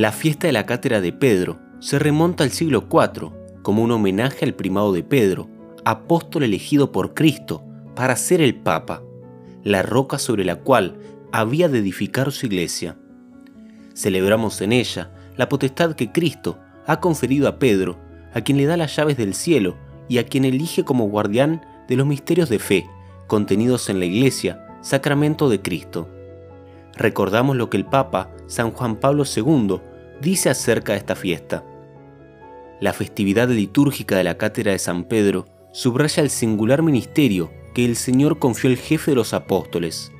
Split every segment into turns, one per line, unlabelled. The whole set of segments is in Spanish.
La fiesta de la cátedra de Pedro se remonta al siglo IV como un homenaje al primado de Pedro, apóstol elegido por Cristo para ser el Papa, la roca sobre la cual había de edificar su iglesia. Celebramos en ella la potestad que Cristo ha conferido a Pedro, a quien le da las llaves del cielo y a quien elige como guardián de los misterios de fe contenidos en la iglesia, sacramento de Cristo. Recordamos lo que el Papa San Juan Pablo II dice acerca de esta fiesta. La festividad litúrgica de la Cátedra de San Pedro subraya el singular ministerio que el Señor confió al jefe de los apóstoles,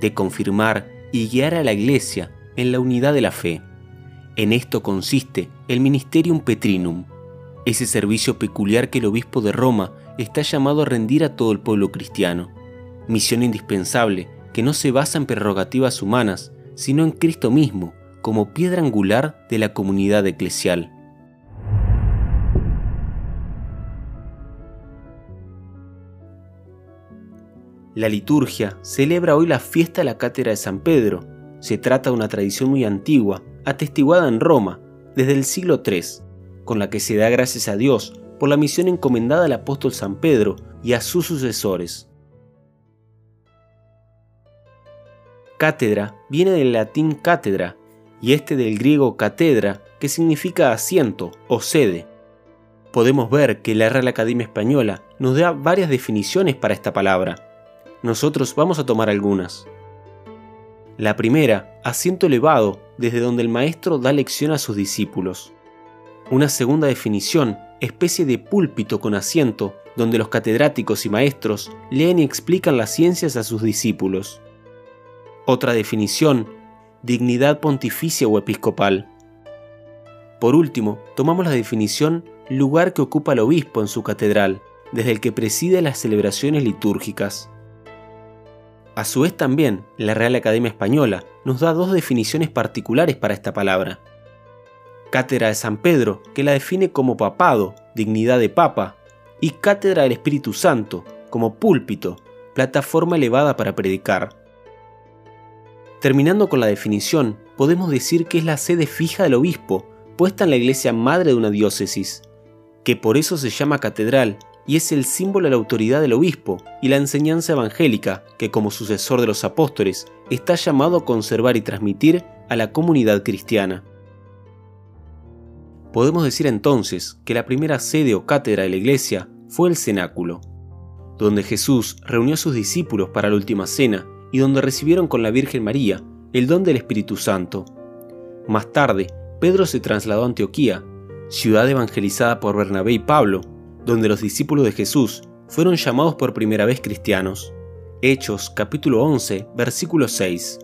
de confirmar y guiar a la Iglesia en la unidad de la fe. En esto consiste el Ministerium Petrinum, ese servicio peculiar que el obispo de Roma está llamado a rendir a todo el pueblo cristiano. Misión indispensable que no se basa en prerrogativas humanas, sino en Cristo mismo, como piedra angular de la comunidad eclesial. La liturgia celebra hoy la fiesta de la Cátedra de San Pedro. Se trata de una tradición muy antigua, atestiguada en Roma, desde el siglo III, con la que se da gracias a Dios por la misión encomendada al apóstol San Pedro y a sus sucesores. Cátedra viene del latín cátedra y este del griego catedra, que significa asiento o sede. Podemos ver que la Real Academia Española nos da varias definiciones para esta palabra. Nosotros vamos a tomar algunas. La primera, asiento elevado, desde donde el maestro da lección a sus discípulos. Una segunda definición, especie de púlpito con asiento, donde los catedráticos y maestros leen y explican las ciencias a sus discípulos. Otra definición, dignidad pontificia o episcopal. Por último, tomamos la definición lugar que ocupa el obispo en su catedral, desde el que preside las celebraciones litúrgicas. A su vez también, la Real Academia Española nos da dos definiciones particulares para esta palabra. Cátedra de San Pedro, que la define como papado, dignidad de papa, y Cátedra del Espíritu Santo, como púlpito, plataforma elevada para predicar. Terminando con la definición, podemos decir que es la sede fija del obispo, puesta en la iglesia madre de una diócesis, que por eso se llama catedral y es el símbolo de la autoridad del obispo y la enseñanza evangélica que como sucesor de los apóstoles está llamado a conservar y transmitir a la comunidad cristiana. Podemos decir entonces que la primera sede o cátedra de la iglesia fue el cenáculo, donde Jesús reunió a sus discípulos para la última cena y donde recibieron con la Virgen María el don del Espíritu Santo. Más tarde, Pedro se trasladó a Antioquía, ciudad evangelizada por Bernabé y Pablo, donde los discípulos de Jesús fueron llamados por primera vez cristianos. Hechos capítulo 11, versículo 6.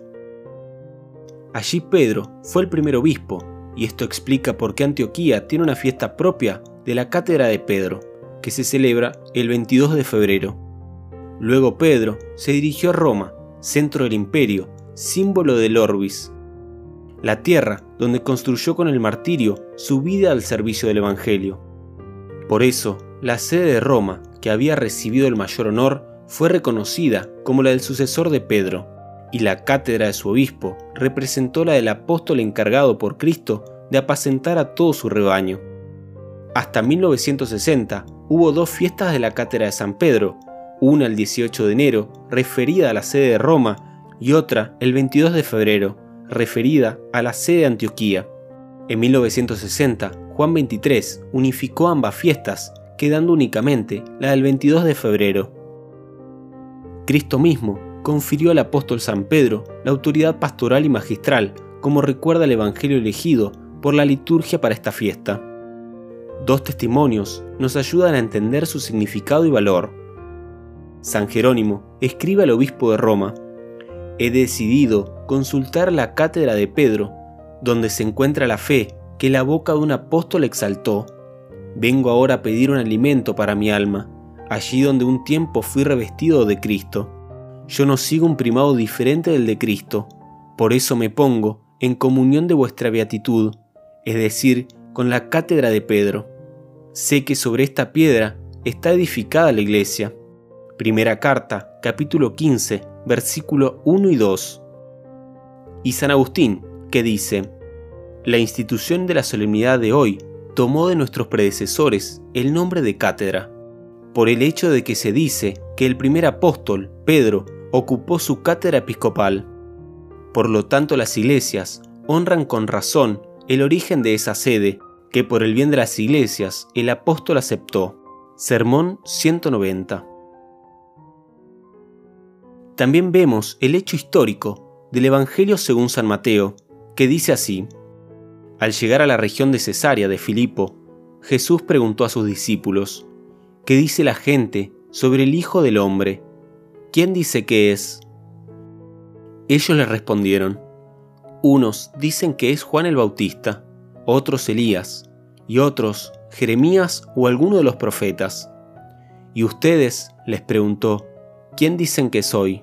Allí Pedro fue el primer obispo, y esto explica por qué Antioquía tiene una fiesta propia de la Cátedra de Pedro, que se celebra el 22 de febrero. Luego Pedro se dirigió a Roma, centro del imperio, símbolo del Orbis, la tierra donde construyó con el martirio su vida al servicio del Evangelio. Por eso, la sede de Roma, que había recibido el mayor honor, fue reconocida como la del sucesor de Pedro, y la cátedra de su obispo representó la del apóstol encargado por Cristo de apacentar a todo su rebaño. Hasta 1960 hubo dos fiestas de la cátedra de San Pedro, una el 18 de enero, referida a la sede de Roma, y otra el 22 de febrero, referida a la sede de Antioquía. En 1960, Juan XXIII unificó ambas fiestas, quedando únicamente la del 22 de febrero. Cristo mismo confirió al apóstol San Pedro la autoridad pastoral y magistral, como recuerda el Evangelio elegido por la liturgia para esta fiesta. Dos testimonios nos ayudan a entender su significado y valor. San Jerónimo escribe al obispo de Roma, he decidido consultar la cátedra de Pedro, donde se encuentra la fe que la boca de un apóstol exaltó. Vengo ahora a pedir un alimento para mi alma, allí donde un tiempo fui revestido de Cristo. Yo no sigo un primado diferente del de Cristo, por eso me pongo en comunión de vuestra beatitud, es decir, con la cátedra de Pedro. Sé que sobre esta piedra está edificada la iglesia Primera carta, capítulo 15, versículo 1 y 2. Y San Agustín, que dice, la institución de la solemnidad de hoy tomó de nuestros predecesores el nombre de cátedra, por el hecho de que se dice que el primer apóstol, Pedro, ocupó su cátedra episcopal. Por lo tanto, las iglesias honran con razón el origen de esa sede, que por el bien de las iglesias el apóstol aceptó. Sermón 190. También vemos el hecho histórico del Evangelio según San Mateo, que dice así, Al llegar a la región de Cesarea de Filipo, Jesús preguntó a sus discípulos, ¿qué dice la gente sobre el Hijo del Hombre? ¿Quién dice que es? Ellos le respondieron, unos dicen que es Juan el Bautista, otros Elías, y otros Jeremías o alguno de los profetas. Y ustedes, les preguntó, ¿quién dicen que soy?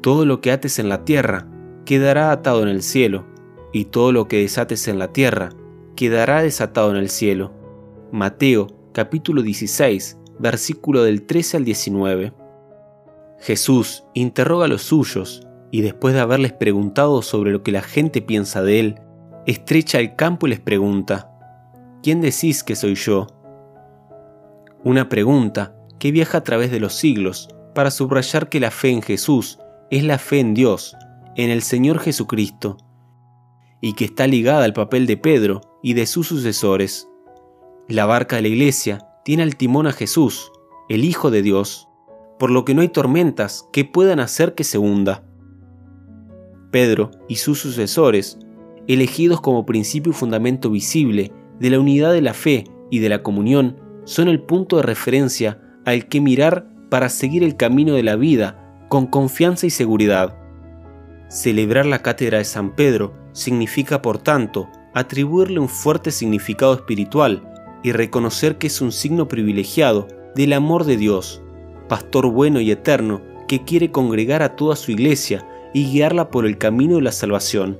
Todo lo que ates en la tierra quedará atado en el cielo, y todo lo que desates en la tierra quedará desatado en el cielo. Mateo capítulo 16, versículo del 13 al 19. Jesús interroga a los suyos y después de haberles preguntado sobre lo que la gente piensa de él, estrecha el campo y les pregunta, ¿quién decís que soy yo? Una pregunta que viaja a través de los siglos para subrayar que la fe en Jesús es la fe en Dios, en el Señor Jesucristo, y que está ligada al papel de Pedro y de sus sucesores. La barca de la iglesia tiene al timón a Jesús, el Hijo de Dios, por lo que no hay tormentas que puedan hacer que se hunda. Pedro y sus sucesores, elegidos como principio y fundamento visible de la unidad de la fe y de la comunión, son el punto de referencia al que mirar para seguir el camino de la vida con confianza y seguridad. Celebrar la cátedra de San Pedro significa, por tanto, atribuirle un fuerte significado espiritual y reconocer que es un signo privilegiado del amor de Dios, pastor bueno y eterno que quiere congregar a toda su iglesia y guiarla por el camino de la salvación.